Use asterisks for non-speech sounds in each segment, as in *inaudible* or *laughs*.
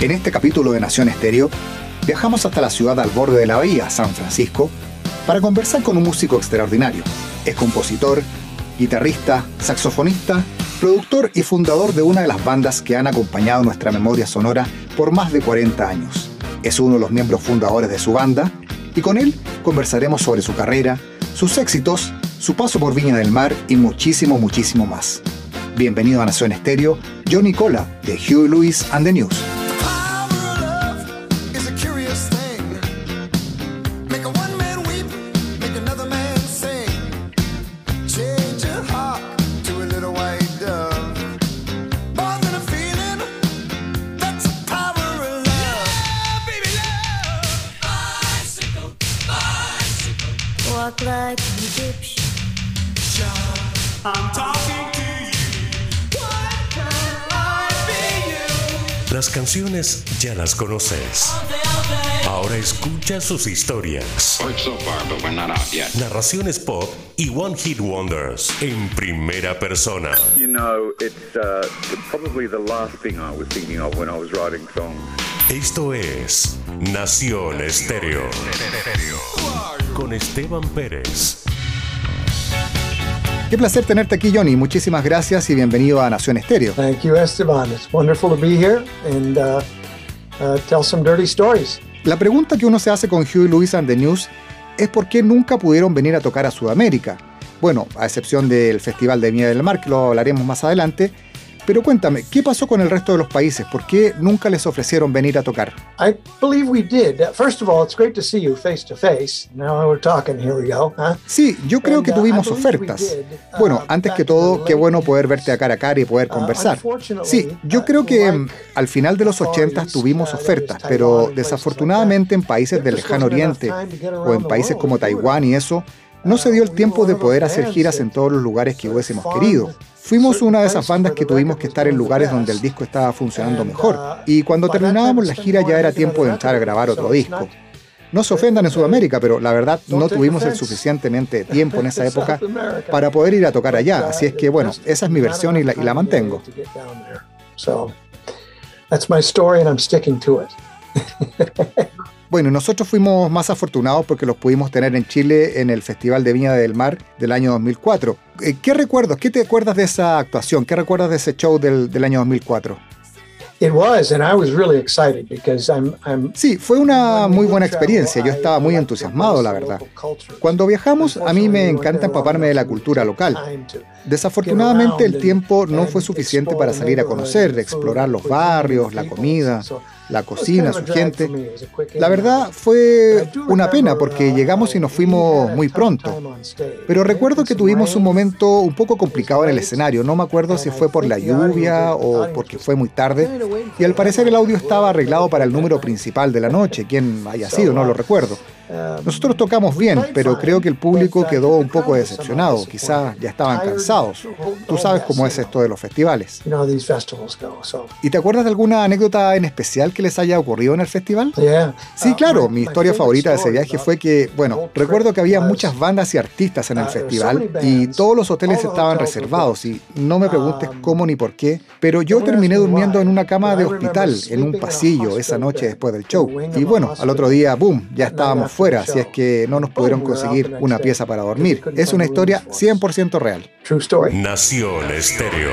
En este capítulo de Nación Estéreo, viajamos hasta la ciudad al borde de la bahía, San Francisco, para conversar con un músico extraordinario. Es compositor, guitarrista, saxofonista, productor y fundador de una de las bandas que han acompañado nuestra memoria sonora por más de 40 años. Es uno de los miembros fundadores de su banda y con él conversaremos sobre su carrera, sus éxitos, su paso por Viña del Mar y muchísimo, muchísimo más. Bienvenido a Nación Estéreo, Johnny Cola de Hugh Lewis and the News. Canciones ya las conoces. Ahora escucha sus historias. Narraciones pop y One Hit Wonders en primera persona. You know, it's uh, probably the last thing I was thinking of when I was writing songs. Esto es Nación Estéreo. Con Esteban Pérez. Qué placer tenerte aquí, Johnny. Muchísimas gracias y bienvenido a Nación Estéreo. Thank you, Esteban. It's wonderful to be here and uh, uh, tell some dirty stories. La pregunta que uno se hace con Huey Lewis and the News es por qué nunca pudieron venir a tocar a Sudamérica. Bueno, a excepción del Festival de Viña del Mar, que lo hablaremos más adelante, pero cuéntame, ¿qué pasó con el resto de los países? ¿Por qué nunca les ofrecieron venir a tocar? I believe we did. First of all, it's great to see you face to face. Now we're talking, here we go. Sí, yo creo que tuvimos ofertas. Bueno, antes que todo, qué bueno poder verte a cara a cara y poder conversar. Sí, yo creo que mm, al final de los 80 tuvimos ofertas, pero desafortunadamente en países del lejano oriente o en países como Taiwán y eso, no se dio el tiempo de poder hacer giras en todos los lugares que hubiésemos querido. Fuimos una de esas bandas que tuvimos que estar en lugares donde el disco estaba funcionando mejor. Y cuando terminábamos la gira ya era tiempo de entrar a grabar otro disco. No se ofendan en Sudamérica, pero la verdad no tuvimos el suficientemente tiempo en esa época para poder ir a tocar allá. Así es que bueno, esa es mi versión y la, y la mantengo. That's my story and I'm sticking to it. *laughs* Bueno, nosotros fuimos más afortunados porque los pudimos tener en Chile en el Festival de Viña del Mar del año 2004. Eh, ¿Qué recuerdos? ¿Qué te acuerdas de esa actuación? ¿Qué recuerdas de ese show del, del año 2004? Sí, fue una muy buena experiencia. Yo estaba muy entusiasmado, la verdad. Cuando viajamos, a mí me encanta empaparme de la cultura local. Desafortunadamente, el tiempo no fue suficiente para salir a conocer, explorar los barrios, la comida la cocina, su gente. La verdad fue una pena porque llegamos y nos fuimos muy pronto. Pero recuerdo que tuvimos un momento un poco complicado en el escenario. No me acuerdo si fue por la lluvia o porque fue muy tarde. Y al parecer el audio estaba arreglado para el número principal de la noche. Quién haya sido, no lo recuerdo. Nosotros tocamos bien, pero creo que el público quedó un poco decepcionado. Quizás ya estaban cansados. Tú sabes cómo es esto de los festivales. ¿Y te acuerdas de alguna anécdota en especial que les haya ocurrido en el festival? Sí, claro. Mi historia favorita de ese viaje fue que, bueno, recuerdo que había muchas bandas y artistas en el festival y todos los hoteles estaban reservados y no me preguntes cómo ni por qué, pero yo terminé durmiendo en una cama de hospital, en un pasillo, esa noche después del show. Y bueno, al otro día, boom, ya estábamos fuera, si es que no nos pudieron conseguir una pieza para dormir. Es una historia 100% real. Nación Estéreo.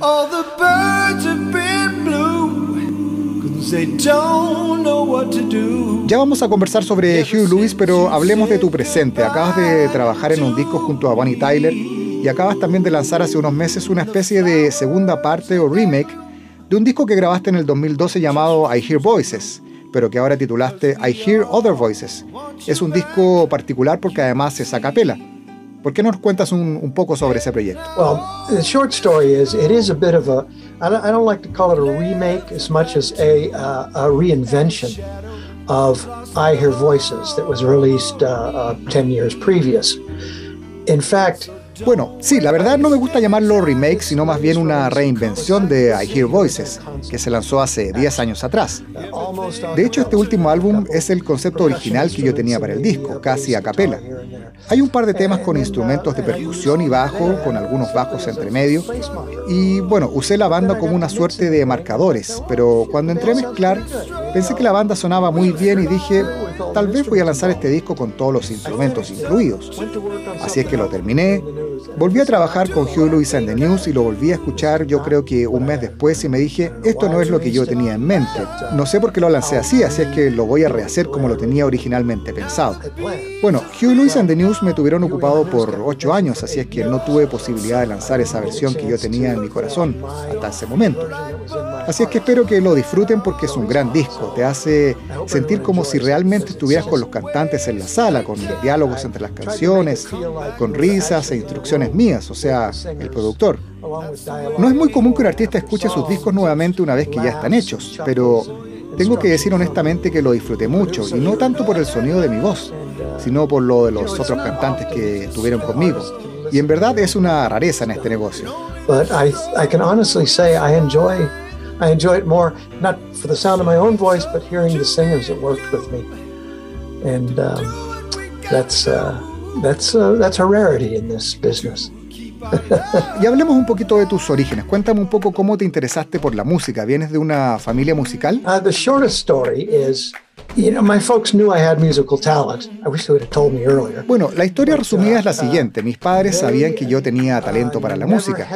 All the birds have been blue, they don't know what to do. Ya vamos a conversar sobre Hugh Lewis, pero hablemos de tu presente. Acabas de trabajar en un disco junto a Bonnie Tyler y acabas también de lanzar hace unos meses una especie de segunda parte o remake de un disco que grabaste en el 2012 llamado I Hear Voices, pero que ahora titulaste I Hear Other Voices. Es un disco particular porque además es a capela. ¿Por qué no nos cuentas un, poco sobre ese proyecto? Well, the short story is it is a bit of a I don't, like to call it a remake as much as a, uh, reinvention of I Hear Voices that was released uh, uh, 10 years previous. In fact, bueno, sí, la verdad no me gusta llamarlo remake, sino más bien una reinvención de I Hear Voices, que se lanzó hace 10 años atrás. De hecho, este último álbum es el concepto original que yo tenía para el disco, casi a capela. Hay un par de temas con instrumentos de percusión y bajo, con algunos bajos entre medio. Y bueno, usé la banda como una suerte de marcadores, pero cuando entré a mezclar, pensé que la banda sonaba muy bien y dije, tal vez voy a lanzar este disco con todos los instrumentos incluidos. Así es que lo terminé, volví a trabajar con Hugh Lewis and the News y lo volví a escuchar yo creo que un mes después y me dije, esto no es lo que yo tenía en mente. No sé por qué lo lancé así, así es que lo voy a rehacer como lo tenía originalmente pensado. Bueno, Hugh Lewis and the News me tuvieron ocupado por ocho años, así es que no tuve posibilidad de lanzar esa versión que yo tenía en mi corazón hasta ese momento. Así es que espero que lo disfruten porque es un gran disco, te hace sentir como si realmente estuvieras con los cantantes en la sala, con diálogos entre las canciones, con risas e instrucciones mías, o sea, el productor. No es muy común que un artista escuche sus discos nuevamente una vez que ya están hechos, pero tengo que decir honestamente que lo disfruté mucho, y no tanto por el sonido de mi voz, sino por lo de los otros cantantes que estuvieron conmigo. Y en verdad es una rareza en este negocio. I enjoy it more, not for the sound of my own voice, but hearing the singers that worked with me. And um, that's, uh, that's, uh, that's a rarity in this business. *laughs* y hablemos un poquito de tus orígenes. Cuéntame un poco cómo te interesaste por la música. ¿Vienes de una familia musical? Uh, the shortest story is bueno, la historia resumida es la siguiente. Mis padres sabían que yo tenía talento para la música.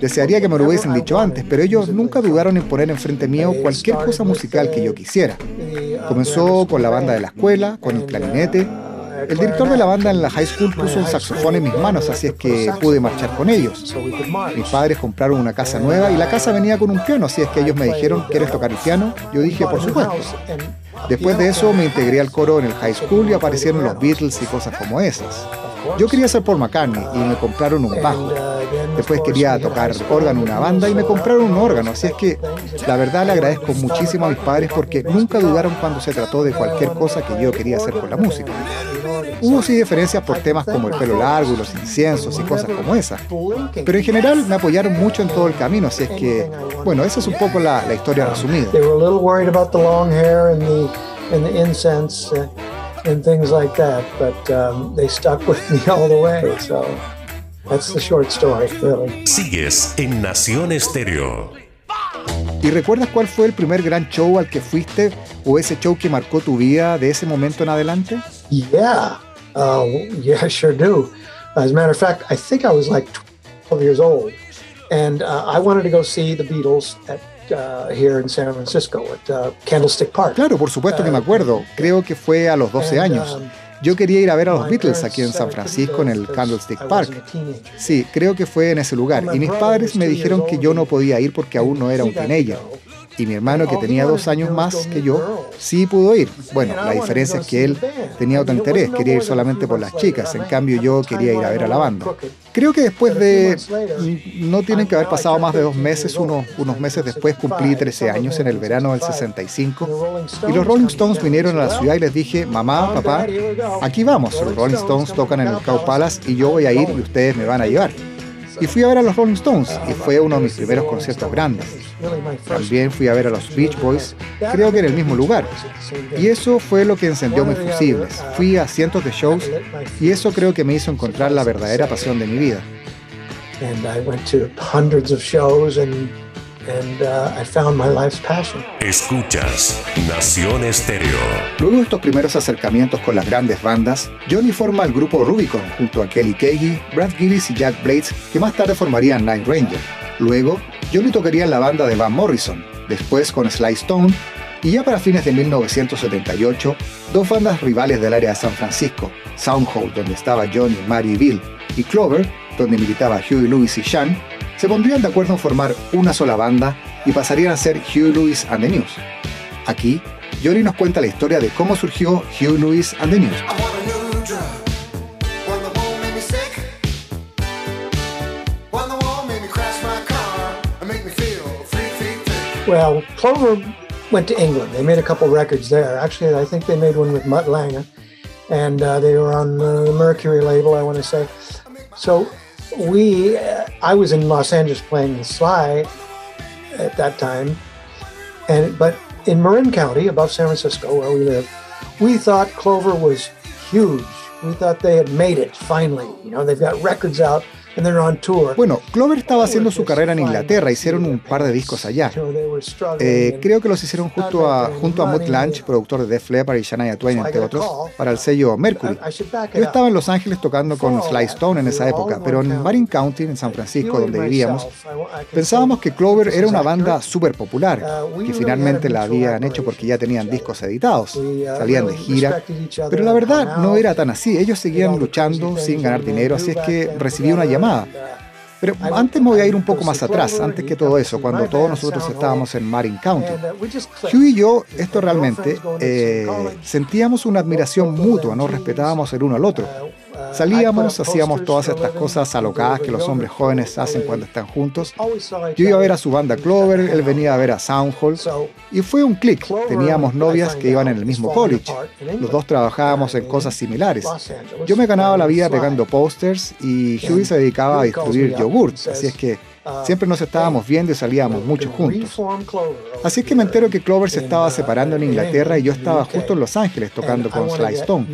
Desearía que me lo hubiesen dicho antes, pero ellos nunca dudaron en poner enfrente mío cualquier cosa musical que yo quisiera. Comenzó con la banda de la escuela, con el clarinete, el director de la banda en la high school puso un saxofón en mis manos, así es que pude marchar con ellos. Mis padres compraron una casa nueva y la casa venía con un piano, así es que ellos me dijeron, ¿quieres tocar el piano? Yo dije, por supuesto. Después de eso me integré al coro en el high school y aparecieron los Beatles y cosas como esas. Yo quería ser Paul McCartney y me compraron un bajo. Después quería tocar órgano en una banda y me compraron un órgano. Así es que la verdad le agradezco muchísimo a mis padres porque nunca dudaron cuando se trató de cualquier cosa que yo quería hacer con la música. Hubo sí diferencias por temas como el pelo largo los inciensos y cosas como esas. Pero en general me apoyaron mucho en todo el camino, así es que, bueno, esa es un poco la, la historia resumida. And things like that, but um, they stuck with me *laughs* all the way. So that's the short story, really. Sigues en Nación Estéreo. ¿Y recuerdas cuál fue el primer gran show al que fuiste o ese show que marcó tu vida de ese momento en adelante? Yeah, uh, yeah, I sure do. As a matter of fact, I think I was like 12 years old, and uh, I wanted to go see the Beatles at here in San Francisco at uh, Candlestick Park. Claro, por supuesto que me acuerdo. Creo que fue a los 12 años. Um, yo quería ir a ver a los Beatles aquí en San Francisco en el Candlestick Park. Sí, creo que fue en ese lugar. Y mis padres me dijeron que yo no podía ir porque aún no era un teenager. Y mi hermano, que tenía dos años más que yo, sí pudo ir. Bueno, la diferencia es que él tenía otro interés, quería ir solamente por las chicas, en cambio yo quería ir a ver a la banda. Creo que después de, no tienen que haber pasado más de dos meses, unos, unos meses después cumplí 13 años en el verano del 65, y los Rolling Stones vinieron a la ciudad y les dije, mamá, papá, aquí vamos, los Rolling Stones tocan en el Cow Palace y yo voy a ir y ustedes me van a llevar. Y fui a ver a los Rolling Stones y fue uno de mis primeros conciertos grandes. También fui a ver a los Beach Boys, creo que en el mismo lugar. Y eso fue lo que encendió mis fusibles. Fui a cientos de shows y eso creo que me hizo encontrar la verdadera pasión de mi vida. Escuchas Nación Estéreo. Luego de estos primeros acercamientos con las grandes bandas, Johnny forma el grupo Rubicon junto a Kelly Keagy, Brad Gillis y Jack Blades, que más tarde formarían Night Ranger. Luego, Johnny tocaría en la banda de Van Morrison, después con Sly Stone, y ya para fines de 1978, dos bandas rivales del área de San Francisco, Soundhole, donde estaba Johnny, Mary y Bill, y Clover, donde militaba Huey Lewis y Sean, se pondrían de acuerdo en formar una sola banda y pasarían a ser Huey Lewis and the News. Aquí, Johnny nos cuenta la historia de cómo surgió Huey Lewis and the News. Well, Clover went to England. They made a couple records there. Actually, I think they made one with Mutt Lange, and uh, they were on the Mercury label, I want to say. So we, uh, I was in Los Angeles playing the Sly at that time, and but in Marin County, above San Francisco, where we live, we thought Clover was huge. We thought they had made it finally. You know, they've got records out and they're on tour. Bueno, Clover estaba haciendo su carrera en Inglaterra, hicieron un par de discos allá. Eh, creo que los hicieron junto a, junto a Mutt Lange, productor de Def Leppard y Shania Twain, entre otros, para el sello Mercury. Yo estaba en Los Ángeles tocando con Sly Stone en esa época, pero en Marin County, en San Francisco, donde vivíamos, pensábamos que Clover era una banda súper popular, que finalmente la habían hecho porque ya tenían discos editados, salían de gira, pero la verdad no era tan así, ellos seguían luchando sin ganar dinero, así es que recibí una llamada. Pero antes me voy a ir un poco más atrás, antes que todo eso, cuando todos nosotros estábamos en Marin County. Hugh y yo, esto realmente, eh, sentíamos una admiración mutua, nos respetábamos el uno al otro. Salíamos, hacíamos todas estas cosas alocadas que los hombres jóvenes hacen cuando están juntos. Yo iba a ver a su banda Clover, él venía a ver a Soundhall, y fue un clic. Teníamos novias que iban en el mismo college. Los dos trabajábamos en cosas similares. Yo me ganaba la vida pegando posters y Huey se dedicaba a distribuir yogurts, así es que siempre nos estábamos viendo y salíamos mucho juntos. Así es que me entero que Clover se estaba separando en Inglaterra y yo estaba justo en Los Ángeles tocando con Sly Stone.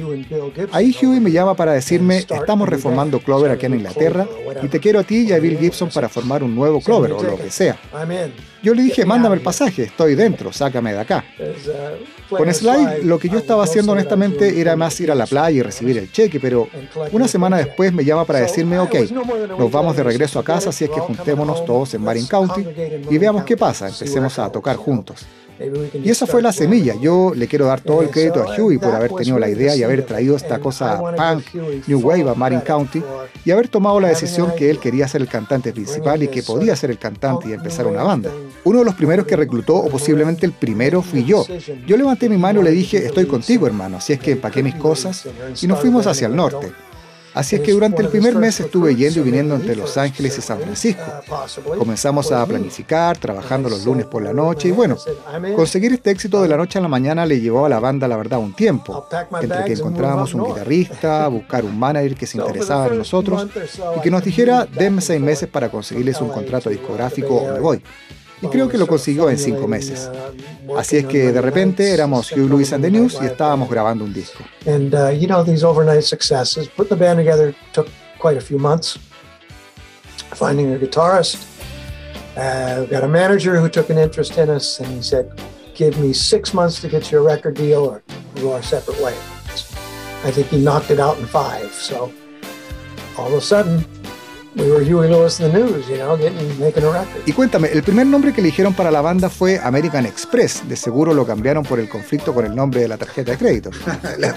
Ahí Huey me llama para decirme, estamos reformando Clover aquí en Inglaterra y te quiero a ti y a Bill Gibson para formar un nuevo Clover o lo que sea. Yo le dije, mándame el pasaje, estoy dentro, sácame de acá. Con Sly, lo que yo estaba haciendo honestamente era más ir a la playa y recibir el cheque, pero una semana después me llama para decirme, ok, nos vamos de regreso a casa, así es que juntémonos todos en Marin County y veamos qué pasa, empecemos a tocar juntos. Y esa fue la semilla. Yo le quiero dar todo el crédito a Huey por haber tenido la idea y haber traído esta cosa punk, New Wave a Marin County y haber tomado la decisión que él quería ser el cantante principal y que podía ser el cantante y empezar una banda. Uno de los primeros que reclutó, o posiblemente el primero, fui yo. Yo levanté mi mano y le dije, estoy contigo hermano, así es que empaqué mis cosas y nos fuimos hacia el norte. Así es que durante el primer mes estuve yendo y viniendo entre Los Ángeles y San Francisco. Comenzamos a planificar, trabajando los lunes por la noche y bueno, conseguir este éxito de la noche a la mañana le llevó a la banda la verdad un tiempo, entre que encontrábamos un guitarrista, *laughs* buscar un manager que se interesaba en nosotros y que nos dijera, denme seis meses para conseguirles un contrato discográfico o me voy. Y creo que lo consiguió en cinco meses. Así es que de repente éramos Hugh Lewis and the News y estábamos grabando un disco. Uh, you know, these overnight successes, putting the band together took quite a few months. Finding a guitarist, uh, got a manager who took an interest in us, and he said, "Give me six months to get you a record deal, or go our separate ways." I think he knocked it out in five. So all of a sudden, we were Huey Lewis and the News, you know, getting making a record. Y cuéntame, el primer nombre que eligieron para la banda fue American Express. De seguro lo cambiaron por el conflicto con el nombre de la tarjeta de crédito. *laughs* La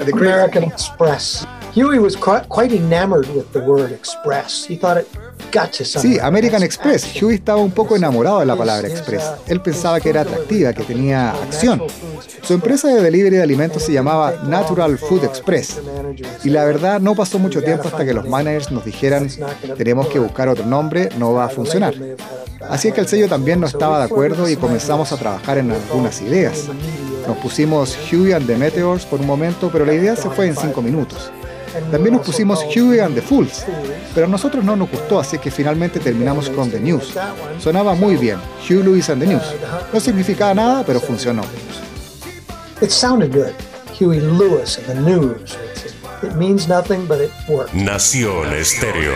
American Express. Huey was quite, enamored with the word express. He thought it got something. Sí, American Express. Huey estaba un poco enamorado de la palabra express. Él pensaba que era atractiva, que tenía acción. Su empresa de delivery de alimentos se llamaba Natural Food Express. Y la verdad no pasó mucho tiempo hasta que los managers nos dijeran, tenemos que buscar otro nombre, no va a funcionar. Así es que el sello también no estaba de acuerdo y comenzamos a trabajar en algunas ideas. Nos pusimos Huey and the Meteors por un momento, pero la idea se fue en cinco minutos. También nos pusimos Huey and the Fools, pero a nosotros no nos gustó, así que finalmente terminamos con The News. Sonaba muy bien, Hugh Lewis and the News. No significaba nada, pero funcionó. It means nothing, but it. Nación Estéreo.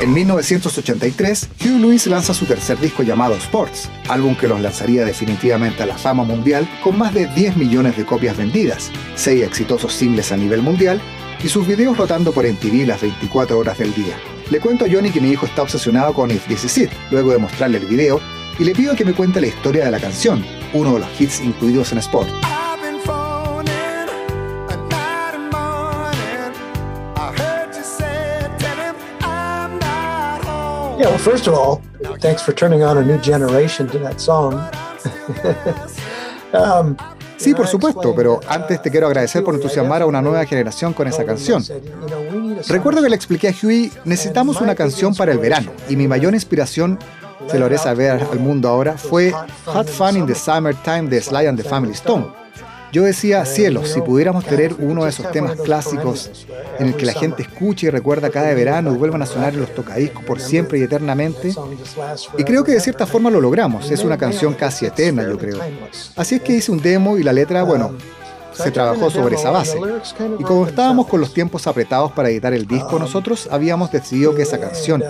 En 1983, Hugh Lewis lanza su tercer disco llamado Sports, álbum que los lanzaría definitivamente a la fama mundial con más de 10 millones de copias vendidas, 6 exitosos singles a nivel mundial y sus videos rotando por MTV las 24 horas del día. Le cuento a Johnny que mi hijo está obsesionado con If This Is It, luego de mostrarle el video, y le pido que me cuente la historia de la canción, uno de los hits incluidos en Sport. Yeah, well, first of all, thanks for turning on a new generation to that song. *laughs* um, Sí, por supuesto, pero antes te quiero agradecer por entusiasmar a una nueva generación con esa canción. Recuerdo que le expliqué a Huey, necesitamos una canción para el verano, y mi mayor inspiración, se lo haré saber al mundo ahora, fue Hot Fun in the Summertime de Sly and the Family Stone. Yo decía, cielos, si pudiéramos tener uno de esos temas clásicos en el que la gente escuche y recuerda cada verano y vuelvan a sonar en los tocadiscos por siempre y eternamente, y creo que de cierta forma lo logramos, es una canción casi eterna, yo creo. Así es que hice un demo y la letra, bueno, se trabajó sobre esa base. Y como estábamos con los tiempos apretados para editar el disco, nosotros habíamos decidido que esa canción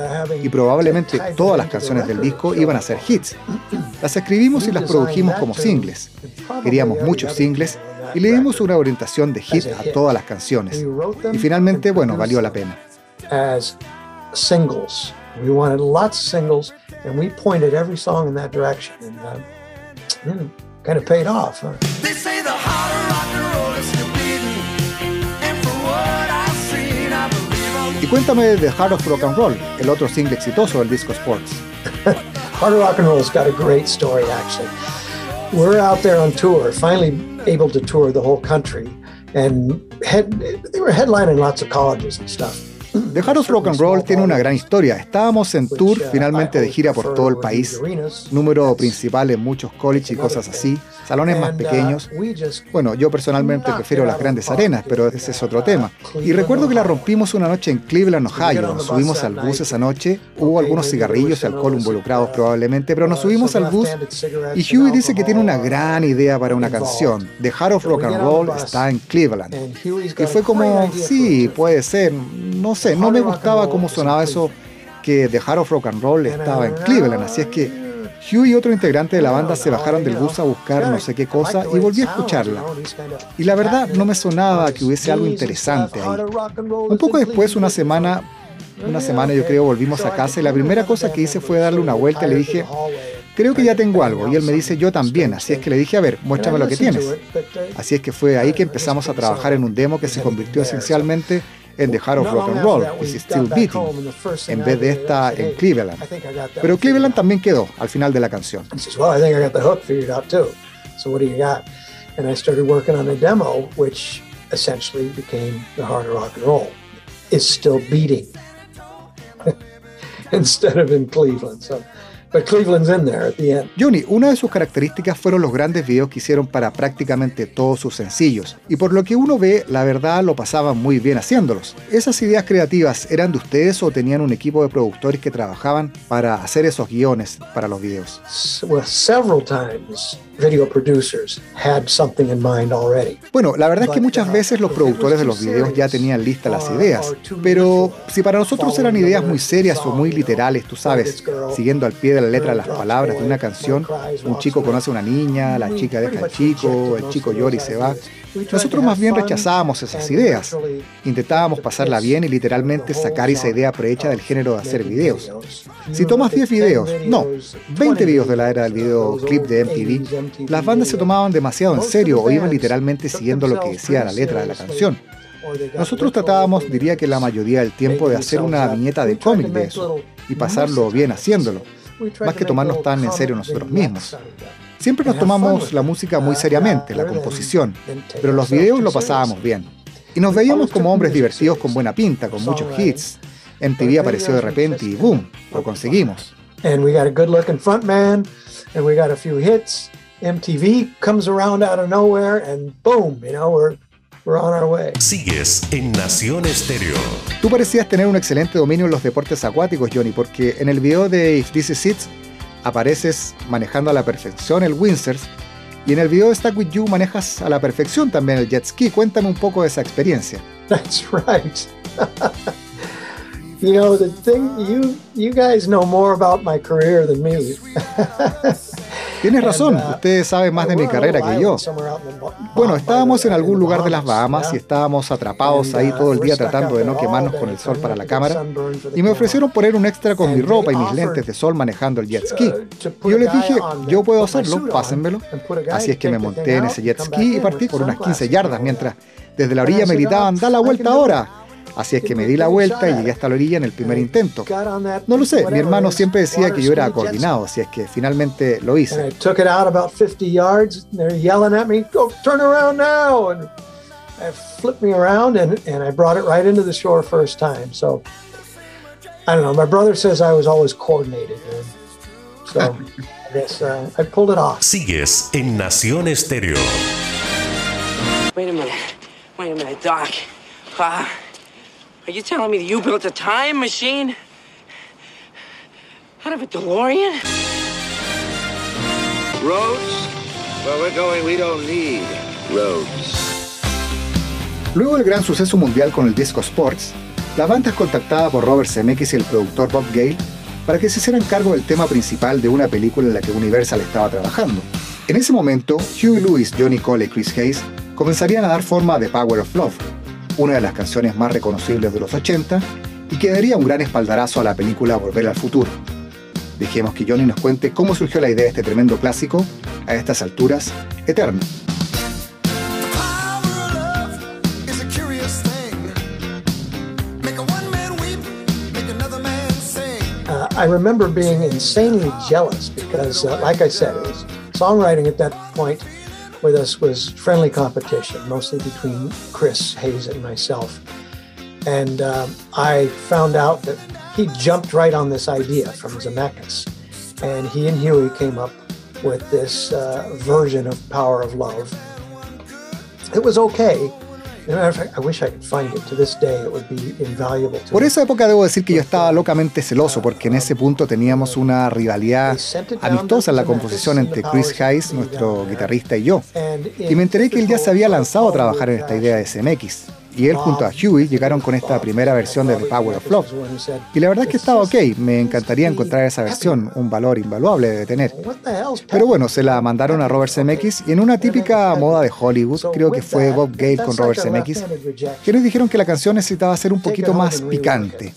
y probablemente todas las canciones del disco iban a ser hits. Las escribimos y las produjimos como singles. Queríamos muchos singles y le dimos una orientación de hit a todas las canciones. Y finalmente, bueno, valió la pena. as singles. We wanted lots of singles, and we pointed every song in that direction, and uh, mm, kind of paid off. Huh? Y cuéntame de Heart of Rock and Roll, el otro single exitoso del disco Sports. *laughs* Hard Rock and Roll's got a great story, actually. We're out there on tour, finally able to tour the whole country, and head, they were headlining lots of colleges and stuff. The Heart of Rock and Roll tiene una gran historia. Estábamos en tour finalmente de gira por todo el país, número principal en muchos colleges y cosas así, salones más pequeños. Bueno, yo personalmente prefiero las grandes arenas, pero ese es otro tema. Y recuerdo que la rompimos una noche en Cleveland, Ohio. Nos subimos al bus esa noche. Hubo algunos cigarrillos y alcohol involucrados probablemente, pero nos subimos al bus y Huey dice que tiene una gran idea para una canción. The Heart of Rock and Roll está en Cleveland. Y fue como, sí, puede ser, no sé, no me gustaba cómo sonaba eso que The Heart of Rock and Roll estaba en Cleveland, así es que Hugh y otro integrante de la banda se bajaron del bus a buscar no sé qué cosa y volví a escucharla. Y la verdad no me sonaba que hubiese algo interesante ahí. Un poco después, una semana, una semana yo creo, volvimos a casa y la primera cosa que hice fue darle una vuelta y le dije, creo que ya tengo algo. Y él me dice, yo también. Así es que le dije, a ver, muéstrame lo que tienes. Así es que fue ahí que empezamos a trabajar en un demo que se convirtió esencialmente en The Heart of Rock and Roll, Is Still Beating, en vez de esta en Cleveland. Pero Cleveland también quedó al final de la canción. He says, Well, I think I got the hook figured out too. So what do you got? And I started working on a demo, which essentially became the hard rock and roll. Is still beating *laughs* instead of in Cleveland. So, but Cleveland's in there at the end. Johnny, una de sus características fueron los grandes videos que hicieron para prácticamente todos sus sencillos, y por lo que uno ve, la verdad lo pasaban muy bien haciéndolos. ¿Esas ideas creativas eran de ustedes o tenían un equipo de productores que trabajaban para hacer esos guiones para los videos? Well, several times video producers had something in mind already. Bueno, la verdad es que muchas veces los productores de los videos ya tenían listas las ideas, pero si para nosotros eran ideas muy serias o muy literales, tú sabes, siguiendo al pie de la letra las palabras de una canción, un chico conoce a una niña, la chica deja al chico, el chico llora y se va, nosotros más bien rechazábamos esas ideas. Intentábamos pasarla bien y literalmente sacar esa idea prehecha del género de hacer videos. Si tomas 10 videos, no, 20 videos de la era del videoclip de MTV, las bandas se tomaban demasiado en serio o iban literalmente siguiendo lo que decía la letra de la canción. Nosotros tratábamos, diría que la mayoría del tiempo, de hacer una viñeta de cómic de eso y pasarlo bien haciéndolo, más que tomarnos tan en serio nosotros mismos. Siempre nos tomamos la música muy seriamente, la composición, pero los videos lo pasábamos bien. Y nos veíamos como hombres divertidos con buena pinta, con muchos hits. MTV apareció de repente y ¡boom! Lo conseguimos. and we got a good looking front man and we got a few hits mtv comes around out of nowhere and boom you know we're we're on our way Sigues en Nación Estéreo. Tú parecías tener un excelente dominio en los deportes acuáticos, Johnny, porque en el video de If This Is It apareces manejando a la perfección el windsurf y en el video de Stuck With You manejas a la perfección también el jet ski. Cuéntame un poco de esa experiencia. that's right *laughs* you know the thing you you guys know more about my career than me *laughs* Tienes razón, uh, ustedes saben más de mi carrera que yo. Bueno, estábamos en algún lugar de las Bahamas y estábamos atrapados ahí uh, todo el día tratando de no quemarnos con el sol para la cámara. Y me ofrecieron poner un extra con mi ropa y mis lentes de sol manejando el jet ski. uh, Y put yo les dije, yo puedo hacerlo, pásenmelo. Así es que me monté en ese jet ski y partí por unas 15 sunglasses yardas, mientras desde la orilla me said, gritaban, "Oh, da la vuelta ahora. Así es que me di la vuelta y llegué hasta la orilla en el primer intento. No lo sé, mi hermano siempre decía que yo era coordinado, así es que finalmente lo hice. I took it out about 50 yards. And they're yelling at me, "Go turn around now!" And I flipped me around, and and I brought it right into the shore first time. So I don't know. My brother says I was always coordinated, man. So *laughs* I guess uh, I pulled it off. Sigues en Nación Estéreo. Wait a minute. Wait a minute, Doc. Uh, are you telling me that you built a time machine? Out of a DeLorean? Roads? Where we're going, we don't need roads. Luego del gran suceso mundial con el disco Sports, la banda es contactada por Robert Zemeckis y el productor Bob Gale para que se hicieran cargo del tema principal de una película en la que Universal estaba trabajando. En ese momento, Huey Lewis, Johnny Cole y Chris Hayes comenzarían a dar forma a The Power of Love, una de las canciones más reconocibles de los 80 y que daría un gran espaldarazo a la película Volver al Futuro. Dejemos que Johnny nos cuente cómo surgió la idea de este tremendo clásico, a estas alturas, eterno. Uh, I remember being insanely jealous because, uh, like I said, it was songwriting at that point with us was friendly competition, mostly between Chris Hayes and myself. And um, I found out that he jumped right on this idea from Zemeckis. And he and Huey came up with this uh, version of Power of Love. It was okay. As a matter of fact, I wish I could find it. To this day, it would be invaluable to Por esa época debo decir que yo estaba locamente celoso porque en ese punto teníamos una rivalidad amistosa en la composición entre Chris Hayes, nuestro guitarrista, y yo. Y me enteré que él ya se había lanzado a trabajar en esta idea de CMX. Y él junto a Huey llegaron con esta primera versión de The Power of Love. Y la verdad es que estaba ok, me encantaría encontrar esa versión, un valor invaluable debe tener. Pero bueno, se la mandaron a Robert Zemeckis y en una típica moda de Hollywood, creo que fue Bob Gale con Robert Zemeckis, quienes dijeron que la canción necesitaba ser un poquito más picante.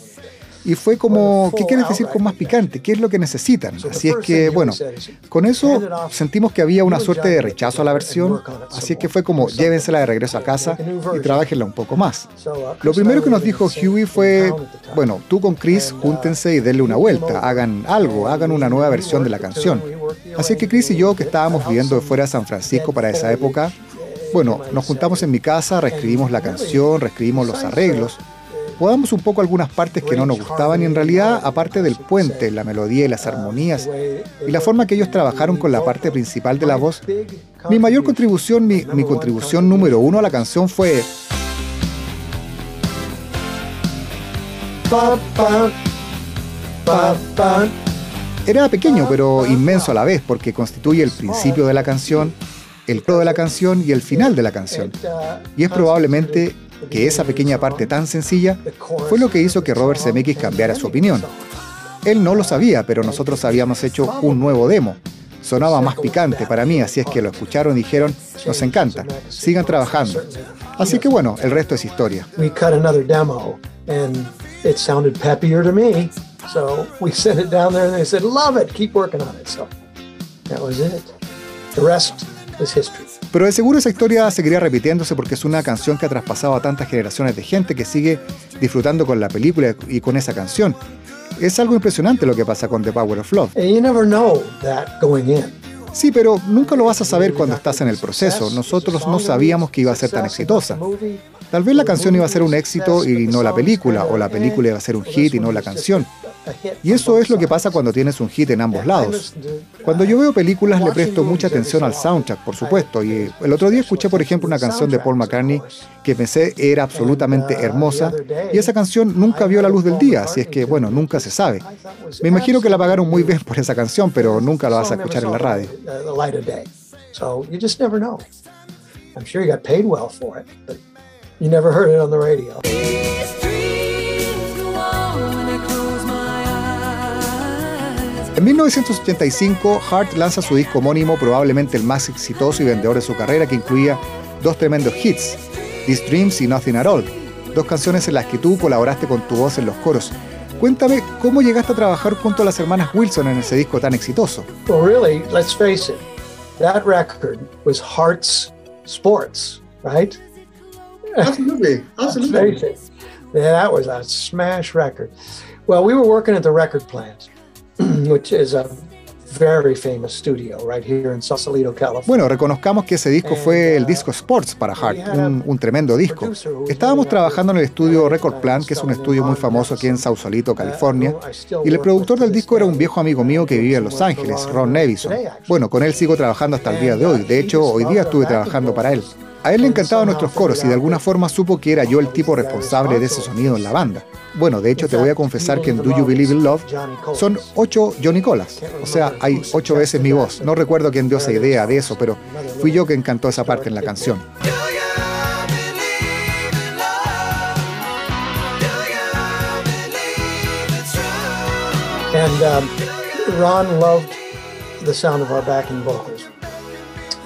Y fue como, ¿qué quieres decir con más picante? ¿Qué es lo que necesitan? Así es que, bueno, con eso sentimos que había una suerte de rechazo a la versión, así es que fue como, llévensela de regreso a casa y trabajenla un poco más. Lo primero que nos dijo Huey fue, bueno, tú con Chris júntense y denle una vuelta, hagan algo, hagan una nueva versión de la canción. Así es que Chris y yo, que estábamos viviendo fuera de San Francisco para esa época, bueno, nos juntamos en mi casa, reescribimos la canción, reescribimos los arreglos, podamos un poco algunas partes que no nos gustaban y en realidad, aparte del puente, la melodía y las armonías, y la forma que ellos trabajaron con la parte principal de la voz, mi mayor contribución, mi, mi contribución número uno a la canción fue. Era pequeño pero inmenso a la vez porque constituye el principio de la canción, el pro de la canción y el final de la canción. Y es probablemente que esa pequeña parte tan sencilla fue lo que hizo que Robert Zemeckis cambiara su opinión. Él no lo sabía, pero nosotros habíamos hecho un nuevo demo. Sonaba más picante para mí, así es que lo escucharon y dijeron, nos encanta, sigan trabajando. Así que bueno, el resto es historia. The rest is history. Pero de seguro esa historia seguiría repitiéndose porque es una canción que ha traspasado a tantas generaciones de gente que sigue disfrutando con la película y con esa canción. Es algo impresionante lo que pasa con The Power of Love. And you never know that going in. Sí, pero nunca lo vas a saber cuando estás en el proceso. Nosotros no sabíamos que iba a ser tan exitosa. Tal vez la canción iba a ser un éxito y no la película, o la película iba a ser un hit y no la canción. Y eso es lo que pasa cuando tienes un hit en ambos lados. Cuando yo veo películas le presto mucha atención al soundtrack, por supuesto, y el otro día escuché, por ejemplo, una canción de Paul McCartney que pensé era absolutamente hermosa, y esa canción nunca vio la luz del día, así es que, bueno, nunca se sabe. Me imagino que la pagaron muy bien por esa canción, pero nunca la vas a escuchar en la radio. The light of day. So you just never know. I'm sure you got paid well for it, but you never heard it on the radio. En 1985, Hart lanza su disco homónimo, probablemente el más exitoso y vendedor de su carrera, que incluía dos tremendos hits, These Dreams y Nothing at All, dos canciones en las que tú colaboraste con tu voz en los coros. Cuéntame cómo llegaste a trabajar junto a las hermanas Wilson en ese disco tan exitoso. Well, really, let's face it, that record was Hearts Sports, right? Absolutely, *laughs* Let's face it. Yeah, that was a smash record. Well, we were working at the record plant, *clears throat* which is a very famous studio right here in Sausalito, California. Bueno, reconozcamos que ese disco fue el disco Sports para Hart, un, un tremendo disco. Estábamos trabajando en el estudio Record Plant, que es un estudio muy famoso aquí en Sausalito, California, y el productor del disco era un viejo amigo mío que vivía en Los Ángeles, Ron Nevison. Bueno, con él sigo trabajando hasta el día de hoy, de hecho, hoy día estuve trabajando para él. A él le encantaban nuestros coros y de alguna forma supo que era yo el tipo responsable de ese sonido en la banda. Bueno, de hecho te voy a confesar que en Do You Believe in Love son ocho Johnny Colas, o sea, hay ocho veces mi voz. No recuerdo quién dio esa idea de eso, pero fui yo que encantó esa parte en la canción. And um, Ron loved the sound of our backing vocals.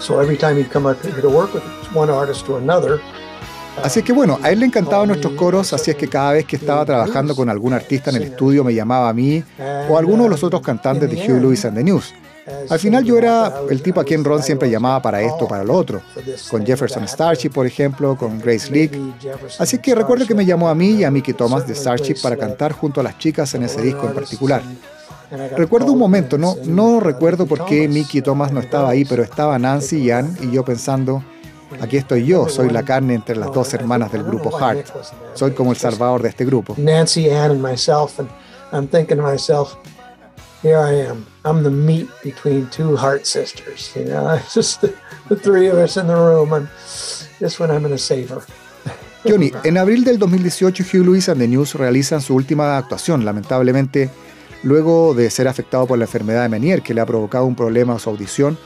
So every time he'd come up here to work with one artist or another, Así es que bueno, a él le encantaban nuestros coros, así es que cada vez que estaba trabajando con algún artista en el estudio me llamaba a mí o a alguno de los otros cantantes de Huey Lewis and the News. Al final yo era el tipo a quien Ron siempre llamaba para esto o para lo otro, con Jefferson Starship por ejemplo, con Grace Leak. Así que recuerdo que me llamó a mí y a Mickey Thomas de Starship para cantar junto a las chicas en ese disco en particular. Recuerdo un momento, no, no recuerdo por qué Mickey Thomas no estaba ahí, pero estaba Nancy y Ann y yo pensando, aquí estoy yo, soy la carne entre las dos hermanas del grupo Heart, soy como el salvador de este grupo. Nancy, Ann, and myself, and I'm thinking to myself, here I am. I'm the meat between two heart sisters. You know, it's *laughs* just the, the three of us in the room, and this one I'm going to save her. Johnny, en abril del 2018 Hugh Lewis and the News realizan su última actuación, lamentablemente luego de ser afectado por la enfermedad de Menier que le ha provocado un problema a su audición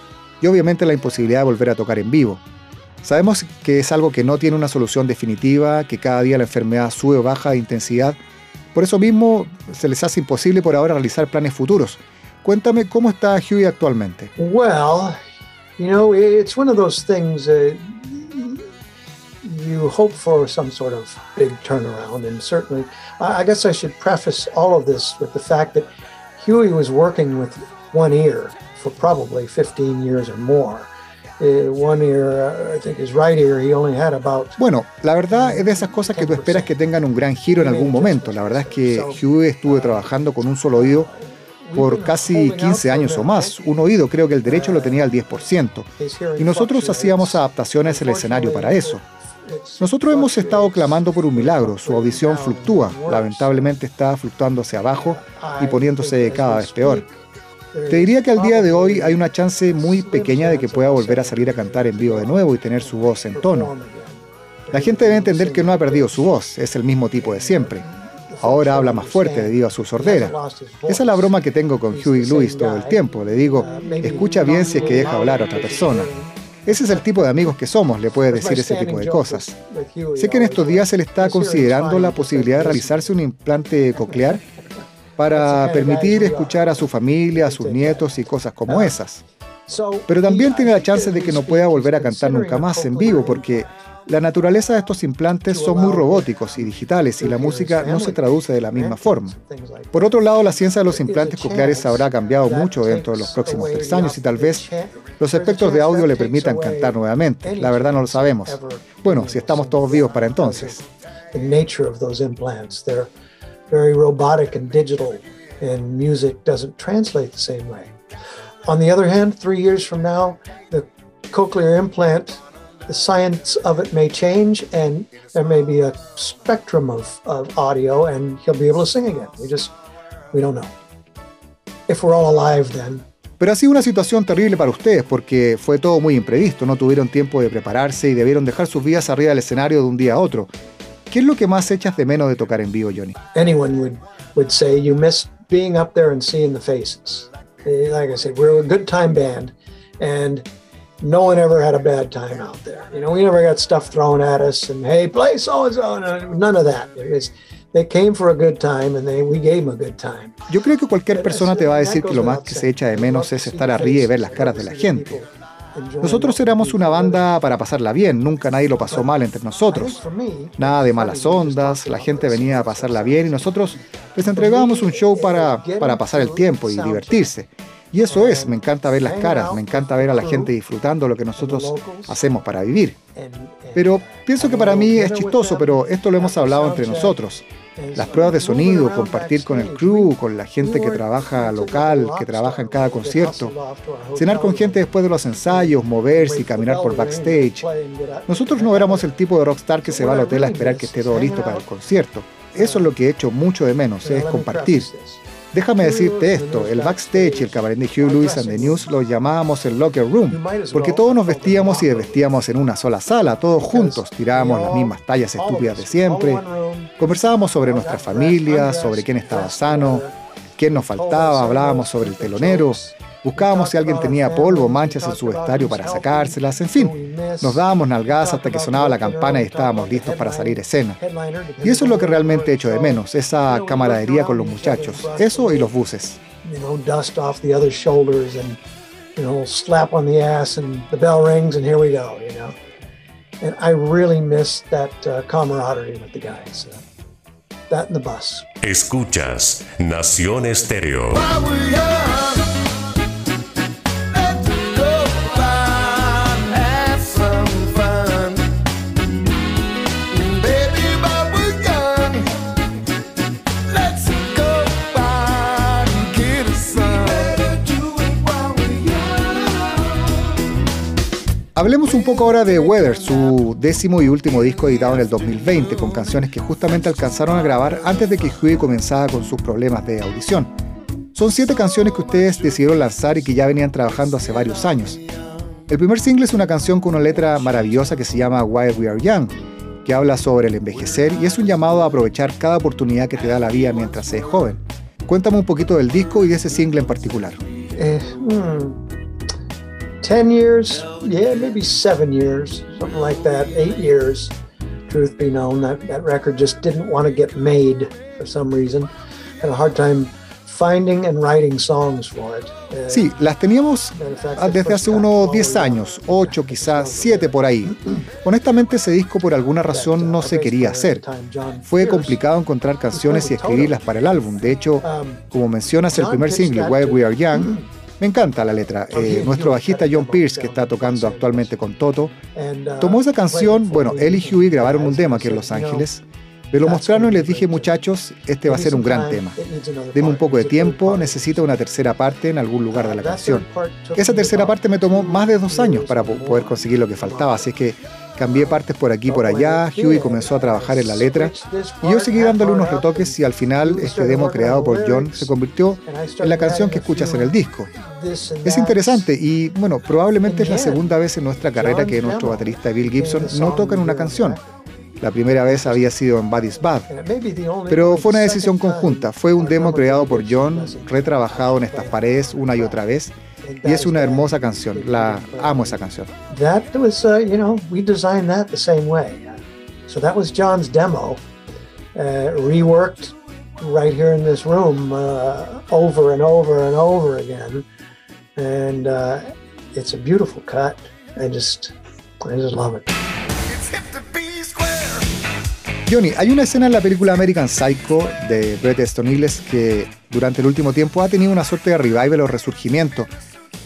y obviamente la imposibilidad de volver a tocar en vivo. Sabemos que es algo que no tiene una solución definitiva, que cada día la enfermedad sube o baja de intensidad, por eso mismo se les hace imposible por ahora realizar planes futuros. Cuéntame cómo está Huey actualmente. Well, you know, it's one of those things. Uh, you hope for some sort of big turnaround, and certainly, I guess I should preface all of this with the fact that Huey was working with one ear for probably 15 years or more. One ear, I think his right ear, he only had about Bueno, la verdad es de esas cosas que tú esperas que tengan un gran giro en algún momento. La verdad es que Huey estuvo trabajando con un solo oído por casi 15 años o más. Un oído creo que el derecho lo tenía al 10%. Y nosotros hacíamos adaptaciones en el escenario para eso. Nosotros hemos estado clamando por un milagro. Su audición fluctúa. Lamentablemente está fluctuando hacia abajo y poniéndose cada vez peor. Te diría que al día de hoy hay una chance muy pequeña de que pueda volver a salir a cantar en vivo de nuevo y tener su voz en tono. La gente debe entender que no ha perdido su voz, es el mismo tipo de siempre. Ahora habla más fuerte debido a su sordera. Esa es la broma que tengo con Huey Lewis todo el tiempo. Le digo, escucha bien si es que deja hablar a otra persona. Ese es el tipo de amigos que somos, le puedes decir ese tipo de cosas. Sé que en estos días él está considerando la posibilidad de realizarse un implante coclear para permitir escuchar a su familia, a sus nietos y cosas como esas. Pero también tiene la chance de que no pueda volver a cantar nunca más en vivo porque la naturaleza de estos implantes son muy robóticos y digitales y la música no se traduce de la misma forma. Por otro lado, la ciencia de los implantes cocleares habrá cambiado mucho dentro de los próximos tres años y tal vez los espectros de audio le permitan cantar nuevamente. La verdad no lo sabemos. Bueno, si estamos todos vivos para entonces. On the other hand, three years from now, the cochlear implant, the science of it may change, and there may be a spectrum of, of audio, and he'll be able to sing again. We just, we don't know. If we're all alive, then Pero ha sido una situación terrible para ustedes porque fue todo muy imprevisto, no tuvieron tiempo de prepararse y debieron dejar sus vidas arriba del escenario de un día a otro. ¿Qué es lo que más echas de menos de tocar en vivo, Johnny? anyone would, would say you miss being up there and seeing the faces. Eh, Like I said, we're a good time band, and no one ever had a bad time out there. You know, we never got stuff thrown at us and hey, play so and so. None of that. It was, they came for a good time, and they we gave them a good time. Yo creo que cualquier persona te va a decir que lo más que se echa de menos es estar arriba y ver las caras de la gente. Nosotros éramos una banda para pasarla bien, nunca nadie lo pasó mal entre nosotros. Nada de malas ondas, la gente venía a pasarla bien y nosotros les entregábamos un show para, para pasar el tiempo y divertirse. Y eso es, me encanta ver las caras, me encanta ver a la gente disfrutando lo que nosotros hacemos para vivir. Pero pienso que para mí es chistoso, pero esto lo hemos hablado entre nosotros. Las pruebas de sonido, compartir con el crew, con la gente que trabaja local, que trabaja en cada concierto, cenar con gente después de los ensayos, moverse y caminar por backstage. Nosotros no éramos el tipo de rockstar que se va al hotel a esperar que esté todo listo para el concierto. Eso es lo que he hecho mucho de menos, es compartir. Déjame decirte esto, el backstage y el cabaret de Hugh Lewis and the News lo llamábamos el locker room, porque todos nos vestíamos y desvestíamos en una sola sala, todos juntos, tirábamos las mismas tallas estúpidas de siempre, conversábamos sobre nuestra familia, sobre quién estaba sano, quién nos faltaba, hablábamos sobre el telonero, Buscábamos si alguien tenía polvo o manchas en su vestuario para sacárselas, en fin. Nos dábamos nalgadas hasta que sonaba la campana y estábamos listos para salir a escena. Y eso es lo que realmente echo de menos, esa camaradería con los muchachos. Eso y los buses. you know, dust Hablemos un poco ahora de Weather, su décimo y último disco editado en el 2020, con canciones que justamente alcanzaron a grabar antes de que Huey comenzara con sus problemas de audición. Son siete canciones que ustedes decidieron lanzar y que ya venían trabajando hace varios años. El primer single es una canción con una letra maravillosa que se llama While We Are Young, que habla sobre el envejecer y es un llamado a aprovechar cada oportunidad que te da la vida mientras se es joven. Cuéntame un poquito del disco y de ese single en particular. 10 years, yeah, maybe seven years, something like that, eight years. Truth be known, that, that record just didn't want to get made for some reason. Had a hard time finding and writing songs for it. Uh, Sí, las teníamos ah, desde hace unos 10 años, 8 quizás, 7 por ahí. *clears throat* Honestamente ese disco por alguna razón no se quería hacer. Fue complicado encontrar canciones y escribirlas para el álbum. De hecho, como mencionas el primer single, While We Are Young, *clears throat* me encanta la letra. Eh, nuestro bajista John Pierce, que está tocando actualmente con Toto, tomó esa canción, bueno, él y Huey grabaron un demo aquí en Los Ángeles, me lo mostraron y les dije, muchachos, este va a ser un gran tema. Denme un poco de tiempo, necesito una tercera parte en algún lugar de la canción. Esa tercera parte me tomó más de dos años para po- poder conseguir lo que faltaba, así que cambié partes por aquí y por allá, Huey comenzó a trabajar en la letra y yo seguí dándole unos retoques y al final este demo creado por John se convirtió en la canción que escuchas en el disco. Es interesante y bueno, probablemente es la segunda vez en nuestra carrera que nuestro baterista Bill Gibson no toca en una canción. La primera vez había sido en Bad is Bad, pero fue una decisión conjunta. Fue un demo creado por John, retrabajado en estas paredes una y otra vez, y es una hermosa canción. La amo esa canción. That was, uh, you know, we designed that the same way. So that was John's demo, uh, reworked right here in this room uh, over and over and over again. And uh, it's a beautiful cut. I just, I just love it. Johnny, hay una escena en la película American Psycho de Bret Easton Ellis que durante el último tiempo ha tenido una suerte de revival o resurgimiento,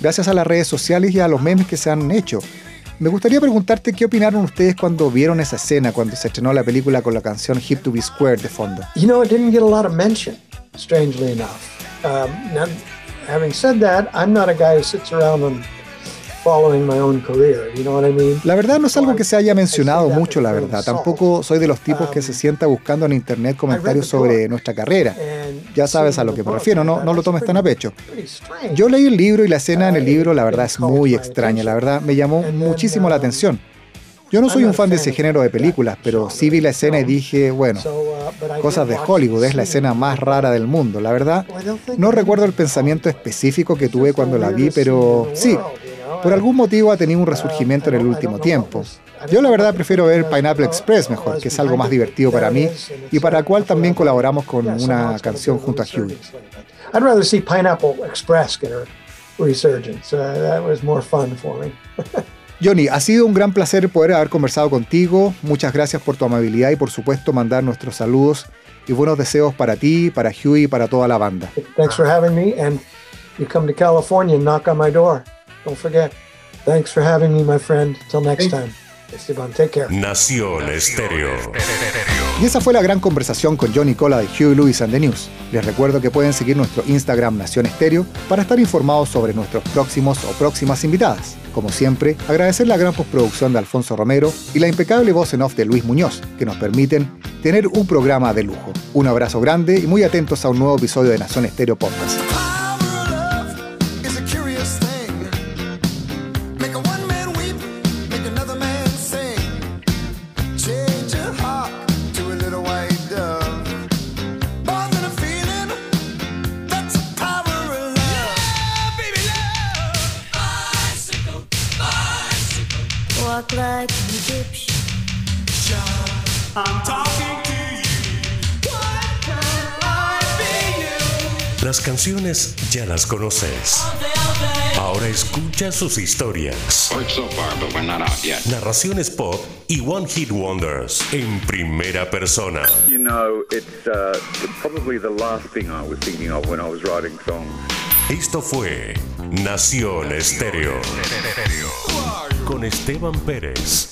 gracias a las redes sociales y a los memes que se han hecho. Me gustaría preguntarte qué opinaron ustedes cuando vieron esa escena, cuando se estrenó la película con la canción Hip to be Square de fondo. You know, it didn't get a lot of mention, strangely enough. Um, having said that, I'm not a guy who sits around and La verdad no es algo que se haya mencionado mucho, la verdad. Tampoco soy de los tipos que se sienta buscando en internet comentarios sobre nuestra carrera. Ya sabes a lo que me refiero, no, no lo tomes tan a pecho. Yo leí el libro y la escena en el libro, la verdad, es muy extraña. La verdad, me llamó muchísimo la atención. Yo no soy un fan de ese género de películas, pero sí vi la escena y dije, bueno, cosas de Hollywood, es la escena más rara del mundo. La verdad, no recuerdo el pensamiento específico que tuve cuando la vi, pero sí, por algún motivo ha tenido un resurgimiento en el último tiempo. Yo la verdad prefiero ver Pineapple Express mejor, que es algo más divertido para mí y para la cual también colaboramos con una canción junto a Huey. I'd rather see Pineapple Express get a resurgence. Uh, that was more fun for me. *laughs* Johnny, ha sido un gran placer poder haber conversado contigo. Muchas gracias por tu amabilidad y por supuesto mandar nuestros saludos y buenos deseos para ti, para Huey y para toda la banda. Thanks for having me. And you come to California and knock on my door. Don't forget. Thanks for having me, my friend. Till next time. Esteban, take care. Nación Estéreo. Y esa fue la gran conversación con Johnny Cola de Huey Lewis and the News. Les recuerdo que pueden seguir nuestro Instagram Nación Estéreo para estar informados sobre nuestros próximos o próximas invitadas. Como siempre, agradecer la gran postproducción de Alfonso Romero y la impecable voz en off de Luis Muñoz, que nos permiten tener un programa de lujo. Un abrazo grande y muy atentos a un nuevo episodio de Nación Estéreo Podcast. Canciones ya las conoces. Ahora escucha sus historias. Narraciones pop y One Hit Wonders en primera persona. You know, it's uh, probably the last thing I was thinking of when I was writing songs. Esto fue Nación Estéreo. Con Esteban Pérez.